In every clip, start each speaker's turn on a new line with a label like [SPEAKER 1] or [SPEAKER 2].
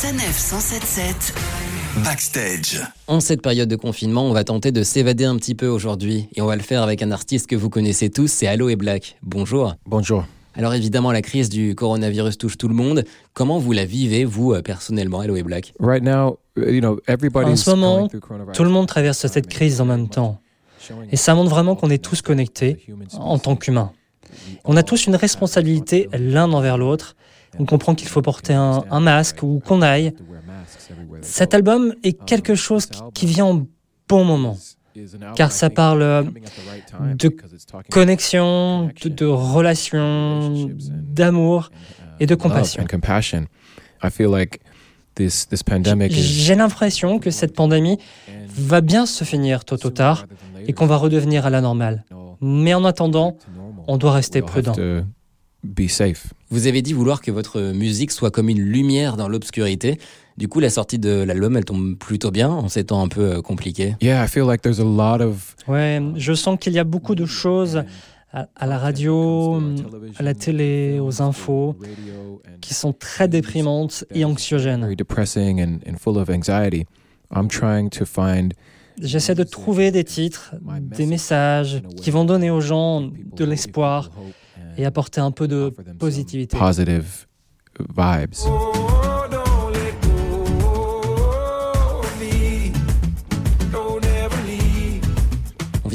[SPEAKER 1] Sanef 177 Backstage.
[SPEAKER 2] En cette période de confinement, on va tenter de s'évader un petit peu aujourd'hui et on va le faire avec un artiste que vous connaissez tous, c'est Allo et Black. Bonjour.
[SPEAKER 3] Bonjour.
[SPEAKER 2] Alors évidemment, la crise du coronavirus touche tout le monde. Comment vous la vivez, vous, euh, personnellement, Allo et Black?
[SPEAKER 3] Right now, you know,
[SPEAKER 4] En
[SPEAKER 3] everybody's
[SPEAKER 4] ce moment,
[SPEAKER 3] going through coronavirus.
[SPEAKER 4] tout le monde traverse cette crise en même temps. Et ça montre vraiment qu'on est tous connectés en tant qu'humains. On a tous une responsabilité l'un envers l'autre. On comprend qu'il faut porter un, un masque ou qu'on aille. Cet album est quelque chose qui, qui vient au bon moment, car ça parle euh, de connexion, de, de relations, d'amour et de compassion. J'ai l'impression que cette pandémie va bien se finir tôt ou tard et qu'on va redevenir à la normale. Mais en attendant, on doit rester prudent.
[SPEAKER 3] To be safe.
[SPEAKER 2] Vous avez dit vouloir que votre musique soit comme une lumière dans l'obscurité. Du coup, la sortie de l'album, elle tombe plutôt bien en ces temps un peu euh, compliqués.
[SPEAKER 3] Yeah, I feel like there's a lot of
[SPEAKER 4] Ouais, je sens qu'il y a beaucoup de choses à, à la radio, à la télé, aux infos, qui sont très déprimantes et anxiogènes.
[SPEAKER 3] very depressing and, and full of anxiety. I'm trying to find
[SPEAKER 4] J'essaie de trouver des titres, des messages qui vont donner aux gens de l'espoir et apporter un peu de positivité.
[SPEAKER 3] positive vibes.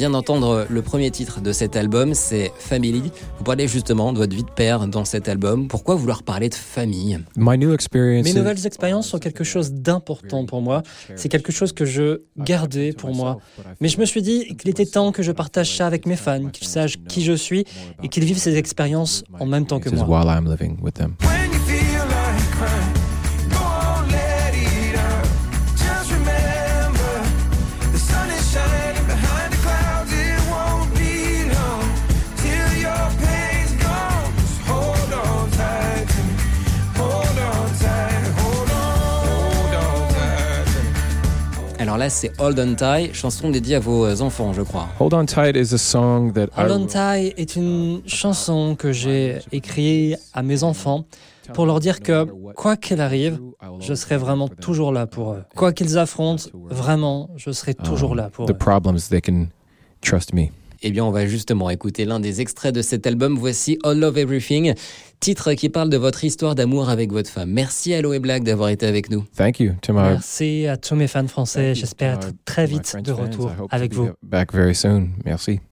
[SPEAKER 2] Vient d'entendre le premier titre de cet album, c'est Family. Vous parlez justement de votre vie de père dans cet album. Pourquoi vouloir parler de famille?
[SPEAKER 3] My new experience.
[SPEAKER 4] Mes nouvelles expériences sont quelque chose d'important pour moi. C'est quelque chose que je gardais pour moi. Mais je me suis dit qu'il était temps que je partage ça avec mes fans, qu'ils sachent qui je suis et qu'ils vivent ces expériences en même temps que moi.
[SPEAKER 2] Alors là, c'est Hold On Tight, chanson dédiée à vos enfants, je crois.
[SPEAKER 3] Hold on tight is a song that
[SPEAKER 4] Hold On Tight est une chanson que j'ai écrite à mes enfants pour leur dire que quoi qu'il arrive, je serai vraiment toujours là pour eux. Quoi qu'ils affrontent, vraiment, je serai toujours là pour
[SPEAKER 3] the
[SPEAKER 4] eux.
[SPEAKER 3] problems they can trust me.
[SPEAKER 2] Eh bien, on va justement écouter l'un des extraits de cet album. Voici All Love Everything, titre qui parle de votre histoire d'amour avec votre femme. Merci Allo et Black d'avoir été avec nous.
[SPEAKER 3] Thank you to my
[SPEAKER 4] Merci à tous mes fans français. J'espère être très vite de retour avec vous.
[SPEAKER 3] Back very soon. Merci.